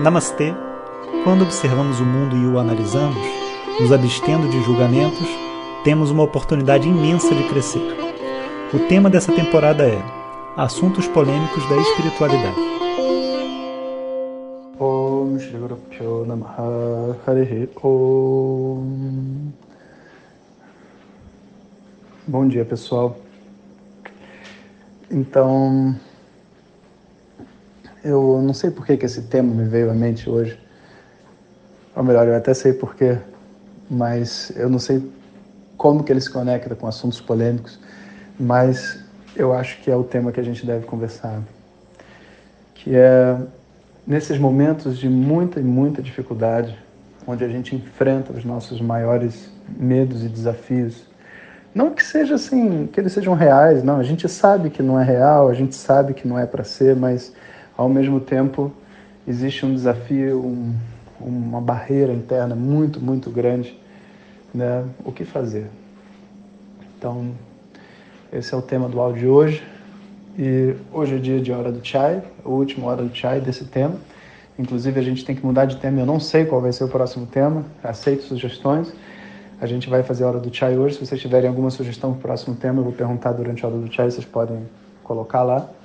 Namastê! Quando observamos o mundo e o analisamos, nos abstendo de julgamentos, temos uma oportunidade imensa de crescer. O tema dessa temporada é Assuntos Polêmicos da Espiritualidade. Bom dia, pessoal. Então, eu não sei por que, que esse tema me veio à mente hoje. Ou melhor, eu até sei porquê, mas eu não sei como que ele se conecta com assuntos polêmicos, mas eu acho que é o tema que a gente deve conversar. Que é nesses momentos de muita e muita dificuldade, onde a gente enfrenta os nossos maiores medos e desafios, não que seja assim, que eles sejam reais, não. A gente sabe que não é real, a gente sabe que não é para ser, mas ao mesmo tempo existe um desafio, um, uma barreira interna muito, muito grande, né? O que fazer? Então, esse é o tema do áudio de hoje. E hoje é dia de hora do chai, a última hora do chai desse tema. Inclusive a gente tem que mudar de tema. Eu não sei qual vai ser o próximo tema. Aceito sugestões. A gente vai fazer a hora do chai hoje. Se vocês tiverem alguma sugestão para o próximo tema, eu vou perguntar durante a hora do chai. Vocês podem colocar lá.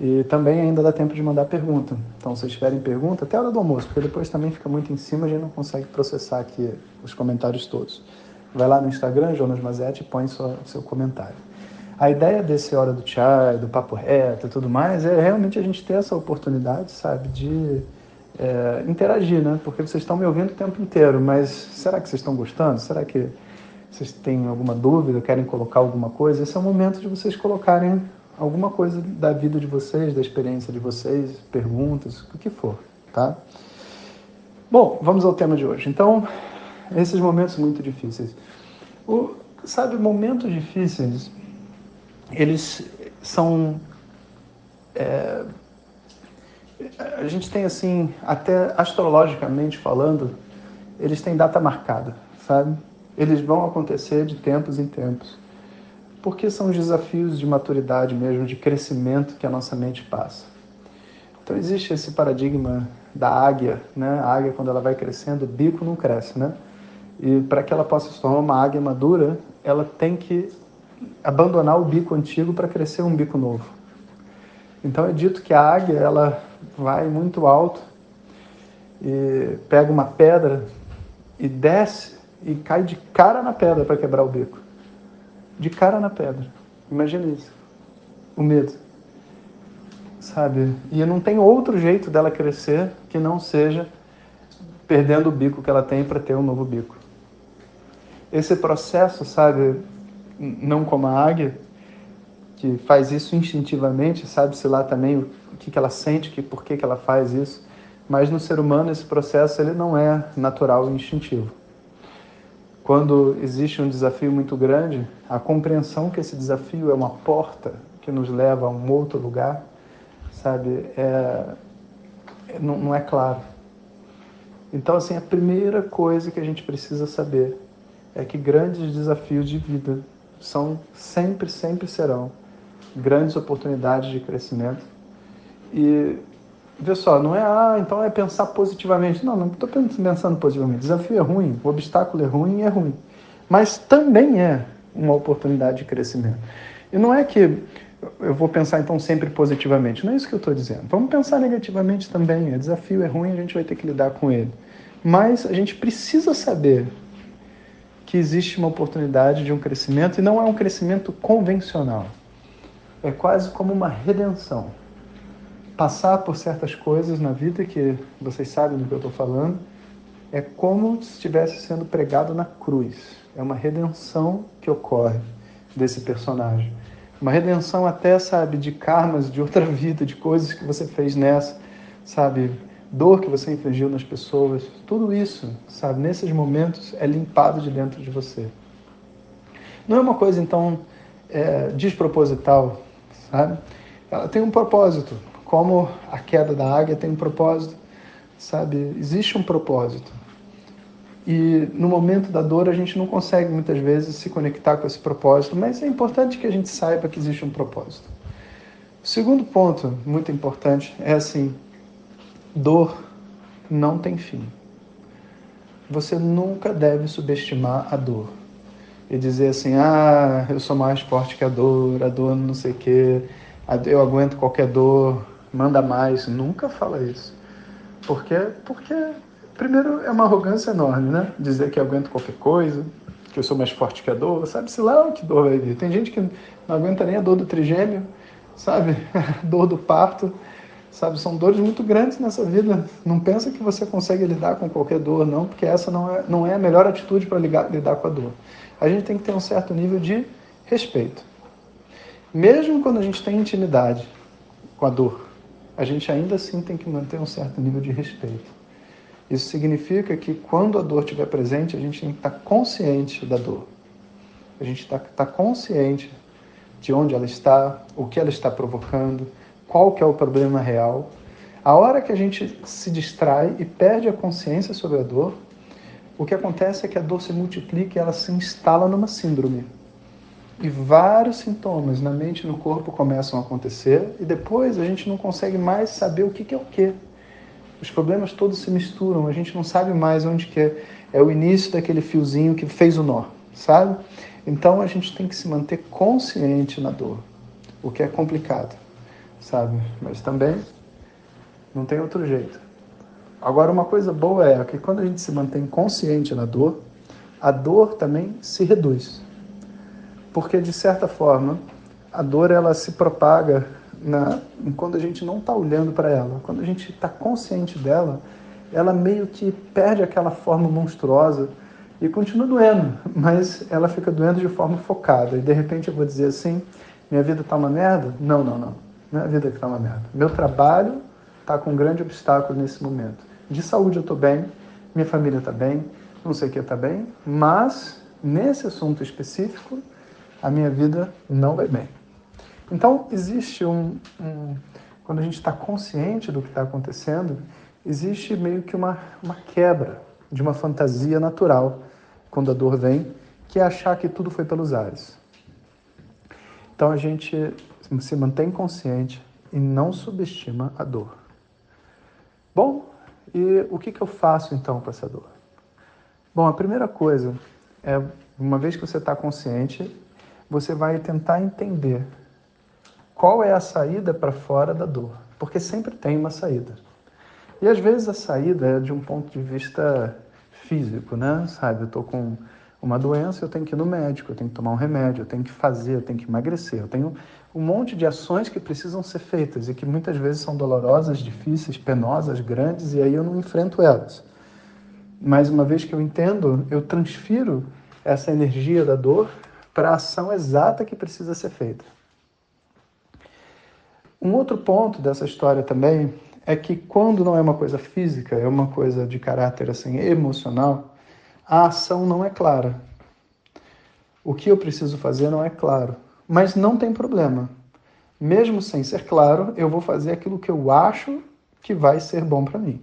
E também ainda dá tempo de mandar pergunta. Então, se tiverem pergunta, até a hora do almoço, porque depois também fica muito em cima, a gente não consegue processar aqui os comentários todos. Vai lá no Instagram, Jonas Mazetti, e põe sua, seu comentário. A ideia desse Hora do Chai, do Papo Reto e tudo mais, é realmente a gente ter essa oportunidade, sabe, de é, interagir, né? Porque vocês estão me ouvindo o tempo inteiro, mas será que vocês estão gostando? Será que vocês têm alguma dúvida, querem colocar alguma coisa? Esse é o momento de vocês colocarem alguma coisa da vida de vocês, da experiência de vocês, perguntas, o que for, tá? Bom, vamos ao tema de hoje. Então, esses momentos muito difíceis. O, sabe, momentos difíceis, eles são. É, a gente tem assim, até astrologicamente falando, eles têm data marcada, sabe? Eles vão acontecer de tempos em tempos porque são os desafios de maturidade mesmo, de crescimento que a nossa mente passa. Então existe esse paradigma da águia, né? A águia quando ela vai crescendo, o bico não cresce, né? E para que ela possa se tornar uma águia madura, ela tem que abandonar o bico antigo para crescer um bico novo. Então é dito que a águia ela vai muito alto e pega uma pedra e desce e cai de cara na pedra para quebrar o bico de cara na pedra. Imagina isso. O medo. Sabe? E não tem outro jeito dela crescer que não seja perdendo o bico que ela tem para ter um novo bico. Esse processo, sabe, não como a águia, que faz isso instintivamente, sabe-se lá também o que, que ela sente, que, por que, que ela faz isso, mas no ser humano esse processo ele não é natural e instintivo quando existe um desafio muito grande, a compreensão que esse desafio é uma porta que nos leva a um outro lugar, sabe, é, não, não é claro. Então, assim, a primeira coisa que a gente precisa saber é que grandes desafios de vida são sempre, sempre serão grandes oportunidades de crescimento. E Vê só, não é, ah, então é pensar positivamente. Não, não estou pensando positivamente. Desafio é ruim, o obstáculo é ruim e é ruim. Mas também é uma oportunidade de crescimento. E não é que eu vou pensar então sempre positivamente. Não é isso que eu estou dizendo. Vamos pensar negativamente também. O desafio é ruim, a gente vai ter que lidar com ele. Mas a gente precisa saber que existe uma oportunidade de um crescimento e não é um crescimento convencional. É quase como uma redenção passar por certas coisas na vida que vocês sabem do que eu estou falando, é como se estivesse sendo pregado na cruz. É uma redenção que ocorre desse personagem. Uma redenção até, sabe, de karmas de outra vida, de coisas que você fez nessa, sabe, dor que você infligiu nas pessoas. Tudo isso, sabe, nesses momentos é limpado de dentro de você. Não é uma coisa, então, é, desproposital, sabe? Ela tem um propósito como a queda da águia tem um propósito, sabe? Existe um propósito. E no momento da dor a gente não consegue muitas vezes se conectar com esse propósito, mas é importante que a gente saiba que existe um propósito. O segundo ponto muito importante é assim: dor não tem fim. Você nunca deve subestimar a dor e dizer assim: ah, eu sou mais forte que a dor, a dor não sei o quê, eu aguento qualquer dor, manda mais. Nunca fala isso. Por quê? Porque, primeiro, é uma arrogância enorme, né? Dizer que aguento qualquer coisa, que eu sou mais forte que a dor, sabe-se lá que dor vai vir. Tem gente que não aguenta nem a dor do trigêmeo, sabe? dor do parto, sabe? São dores muito grandes nessa vida. Não pensa que você consegue lidar com qualquer dor, não, porque essa não é, não é a melhor atitude para lidar com a dor. A gente tem que ter um certo nível de respeito. Mesmo quando a gente tem intimidade com a dor, a gente ainda assim tem que manter um certo nível de respeito. Isso significa que quando a dor estiver presente, a gente tem que estar consciente da dor. A gente está tá consciente de onde ela está, o que ela está provocando, qual que é o problema real. A hora que a gente se distrai e perde a consciência sobre a dor, o que acontece é que a dor se multiplica e ela se instala numa síndrome. E vários sintomas na mente e no corpo começam a acontecer e depois a gente não consegue mais saber o que é o que. Os problemas todos se misturam, a gente não sabe mais onde que é, é o início daquele fiozinho que fez o nó, sabe? Então a gente tem que se manter consciente na dor, o que é complicado, sabe? Mas também não tem outro jeito. Agora, uma coisa boa é que quando a gente se mantém consciente na dor, a dor também se reduz. Porque, de certa forma, a dor ela se propaga na, quando a gente não está olhando para ela. Quando a gente está consciente dela, ela meio que perde aquela forma monstruosa e continua doendo, mas ela fica doendo de forma focada. E de repente eu vou dizer assim: minha vida está uma merda? Não, não, não. Não é a vida está uma merda. Meu trabalho está com um grande obstáculo nesse momento. De saúde eu estou bem, minha família está bem, não sei o que está bem, mas nesse assunto específico, a minha vida não vai bem. Então, existe um. um quando a gente está consciente do que está acontecendo, existe meio que uma, uma quebra de uma fantasia natural quando a dor vem, que é achar que tudo foi pelos ares. Então, a gente se mantém consciente e não subestima a dor. Bom, e o que, que eu faço então com essa dor? Bom, a primeira coisa é, uma vez que você está consciente, você vai tentar entender qual é a saída para fora da dor, porque sempre tem uma saída. E às vezes a saída é de um ponto de vista físico, né? Sabe, eu estou com uma doença, eu tenho que ir no médico, eu tenho que tomar um remédio, eu tenho que fazer, eu tenho que emagrecer, eu tenho um monte de ações que precisam ser feitas e que muitas vezes são dolorosas, difíceis, penosas, grandes e aí eu não enfrento elas. Mas uma vez que eu entendo, eu transfiro essa energia da dor para a ação exata que precisa ser feita. Um outro ponto dessa história também é que quando não é uma coisa física, é uma coisa de caráter assim emocional, a ação não é clara. O que eu preciso fazer não é claro, mas não tem problema. Mesmo sem ser claro, eu vou fazer aquilo que eu acho que vai ser bom para mim.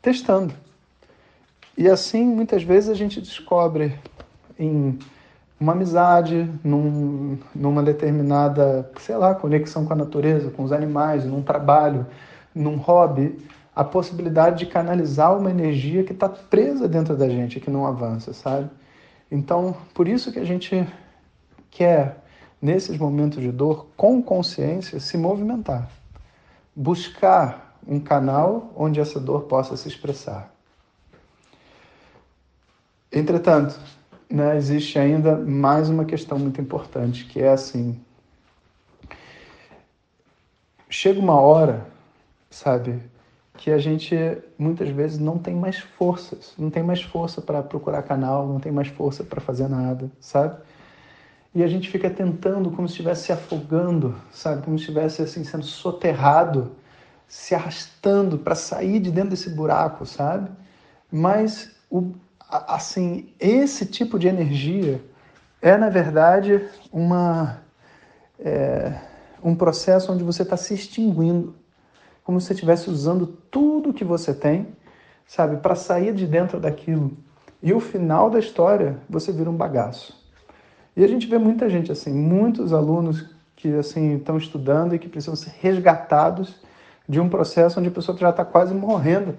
Testando. E assim, muitas vezes a gente descobre em uma amizade, num, numa determinada, sei lá, conexão com a natureza, com os animais, num trabalho, num hobby, a possibilidade de canalizar uma energia que está presa dentro da gente, que não avança, sabe? Então, por isso que a gente quer, nesses momentos de dor, com consciência, se movimentar. Buscar um canal onde essa dor possa se expressar. Entretanto, né, existe ainda mais uma questão muito importante, que é assim: chega uma hora, sabe, que a gente muitas vezes não tem mais forças, não tem mais força para procurar canal, não tem mais força para fazer nada, sabe? E a gente fica tentando como se estivesse se afogando, sabe? Como se estivesse assim sendo soterrado, se arrastando para sair de dentro desse buraco, sabe? Mas o, assim, esse tipo de energia é, na verdade, uma, é, um processo onde você está se extinguindo, como se você estivesse usando tudo que você tem, sabe, para sair de dentro daquilo. E o final da história, você vira um bagaço. E a gente vê muita gente assim, muitos alunos que assim estão estudando e que precisam ser resgatados de um processo onde a pessoa já está quase morrendo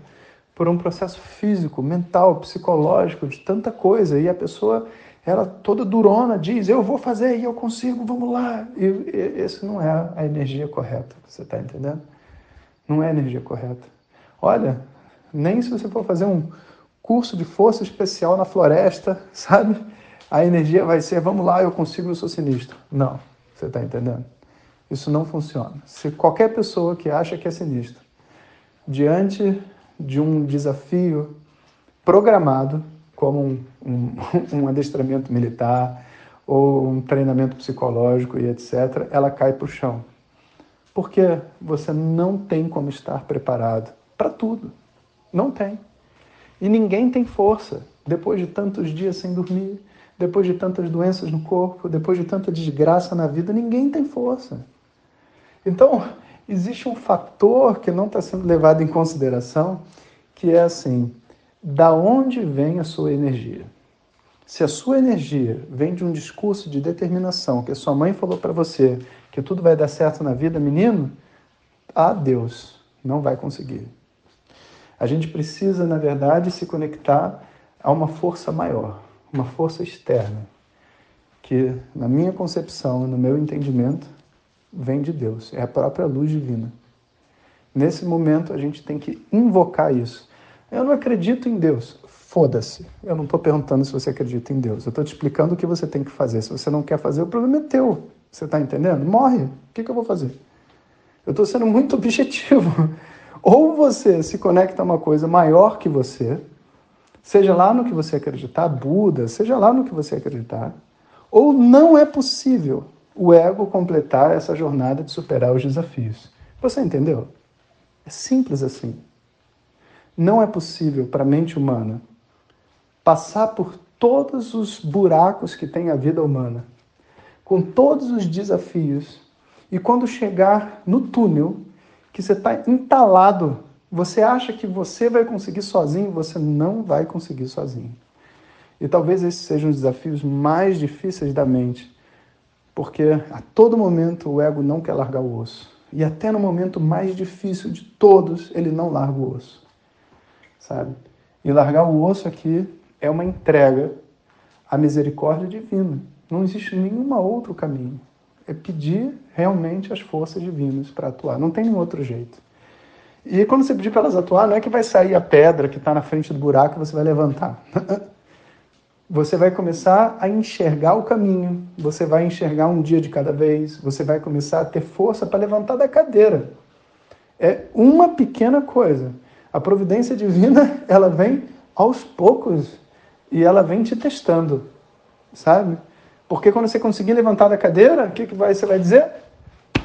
por um processo físico, mental, psicológico, de tanta coisa. E a pessoa, ela toda durona, diz: Eu vou fazer e eu consigo, vamos lá. E, e esse não é a energia correta, você está entendendo? Não é a energia correta. Olha, nem se você for fazer um curso de força especial na floresta, sabe? A energia vai ser: Vamos lá, eu consigo, eu sou sinistro. Não, você está entendendo? Isso não funciona. Se qualquer pessoa que acha que é sinistro, diante de um desafio programado, como um, um, um adestramento militar ou um treinamento psicológico e etc., ela cai para o chão. Porque você não tem como estar preparado para tudo. Não tem. E ninguém tem força depois de tantos dias sem dormir, depois de tantas doenças no corpo, depois de tanta desgraça na vida, ninguém tem força. Então, existe um fator que não está sendo levado em consideração, que é assim: da onde vem a sua energia? Se a sua energia vem de um discurso de determinação, que a sua mãe falou para você que tudo vai dar certo na vida, menino, a Deus não vai conseguir. A gente precisa, na verdade, se conectar a uma força maior, uma força externa, que, na minha concepção, no meu entendimento, vem de Deus, é a própria luz divina. Nesse momento a gente tem que invocar isso. Eu não acredito em Deus. Foda-se. Eu não estou perguntando se você acredita em Deus. Eu estou te explicando o que você tem que fazer. Se você não quer fazer, o problema é teu. Você está entendendo? Morre. O que, que eu vou fazer? Eu estou sendo muito objetivo. Ou você se conecta a uma coisa maior que você, seja lá no que você acreditar, Buda, seja lá no que você acreditar, ou não é possível o ego completar essa jornada de superar os desafios. Você entendeu? É simples assim. Não é possível para a mente humana passar por todos os buracos que tem a vida humana, com todos os desafios, e quando chegar no túnel, que você está entalado, você acha que você vai conseguir sozinho, você não vai conseguir sozinho. E talvez esses sejam os desafios mais difíceis da mente, porque a todo momento o ego não quer largar o osso. E até no momento mais difícil de todos, ele não larga o osso. Sabe? E largar o osso aqui é uma entrega à misericórdia divina. Não existe nenhum outro caminho. É pedir realmente as forças divinas para atuar. Não tem nenhum outro jeito. E quando você pedir para elas atuar, não é que vai sair a pedra que está na frente do buraco e você vai levantar. você vai começar a enxergar o caminho, você vai enxergar um dia de cada vez, você vai começar a ter força para levantar da cadeira. É uma pequena coisa. A providência divina, ela vem aos poucos e ela vem te testando, sabe? Porque quando você conseguir levantar da cadeira, o que, que vai, você vai dizer?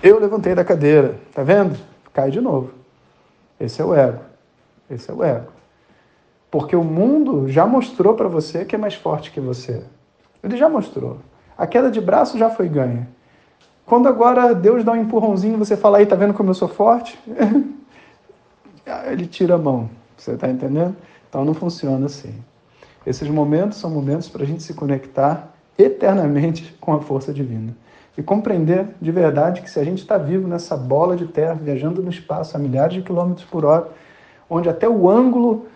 Eu levantei da cadeira, tá vendo? Cai de novo. Esse é o ego. Esse é o ego. Porque o mundo já mostrou para você que é mais forte que você. Ele já mostrou. A queda de braço já foi ganha. Quando agora Deus dá um empurrãozinho, você fala aí, tá vendo como eu sou forte? Ele tira a mão. Você está entendendo? Então não funciona assim. Esses momentos são momentos para a gente se conectar eternamente com a força divina. E compreender de verdade que se a gente está vivo nessa bola de terra, viajando no espaço a milhares de quilômetros por hora, onde até o ângulo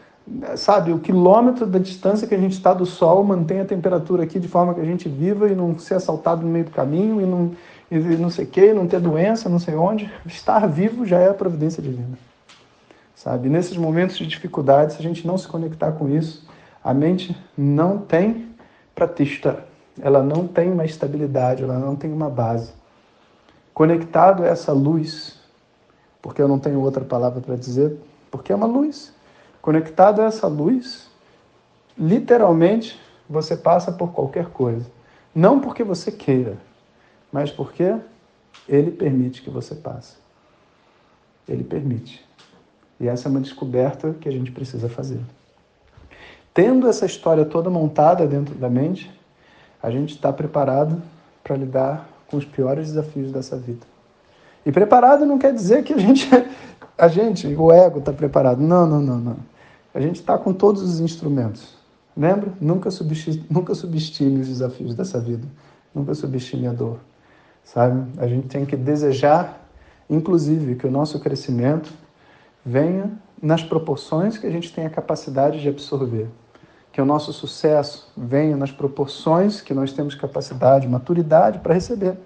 sabe, o quilômetro da distância que a gente está do Sol mantém a temperatura aqui de forma que a gente viva e não ser assaltado no meio do caminho e não, e não sei o que, não ter doença, não sei onde. Estar vivo já é a providência divina. Sabe? nesses momentos de dificuldade, se a gente não se conectar com isso, a mente não tem pratista, ela não tem uma estabilidade, ela não tem uma base. Conectado a essa luz, porque eu não tenho outra palavra para dizer, porque é uma luz Conectado a essa luz, literalmente você passa por qualquer coisa. Não porque você queira, mas porque ele permite que você passe. Ele permite. E essa é uma descoberta que a gente precisa fazer. Tendo essa história toda montada dentro da mente, a gente está preparado para lidar com os piores desafios dessa vida. E preparado não quer dizer que a gente, a gente, o ego está preparado. Não, não, não, não. A gente está com todos os instrumentos. Lembra? Nunca subestime, nunca subestime os desafios dessa vida. Nunca subestime a dor. Sabe? A gente tem que desejar, inclusive, que o nosso crescimento venha nas proporções que a gente tem a capacidade de absorver. Que o nosso sucesso venha nas proporções que nós temos capacidade, maturidade para receber.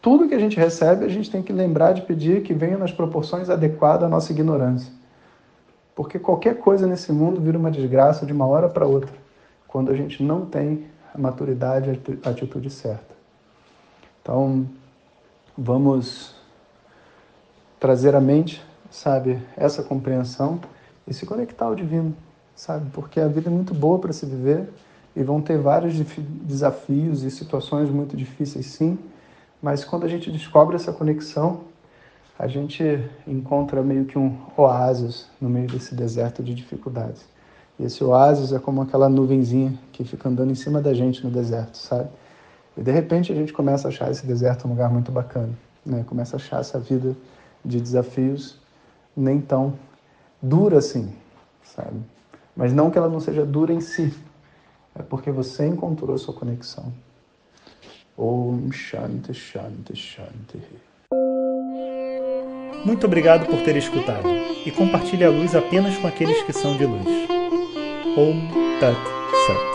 Tudo que a gente recebe, a gente tem que lembrar de pedir que venha nas proporções adequadas à nossa ignorância. Porque qualquer coisa nesse mundo vira uma desgraça de uma hora para outra, quando a gente não tem a maturidade, a atitude certa. Então, vamos trazer à mente, sabe, essa compreensão e se conectar ao divino, sabe? Porque a vida é muito boa para se viver e vão ter vários desafios e situações muito difíceis, sim, mas quando a gente descobre essa conexão, a gente encontra meio que um oásis no meio desse deserto de dificuldades. E esse oásis é como aquela nuvenzinha que fica andando em cima da gente no deserto, sabe? E de repente a gente começa a achar esse deserto um lugar muito bacana, né? Começa a achar essa vida de desafios nem tão dura assim, sabe? Mas não que ela não seja dura em si, é porque você encontrou a sua conexão. Om Shanti Shanti Shanti. Muito obrigado por ter escutado e compartilhe a luz apenas com aqueles que são de luz. Om Tat Sat.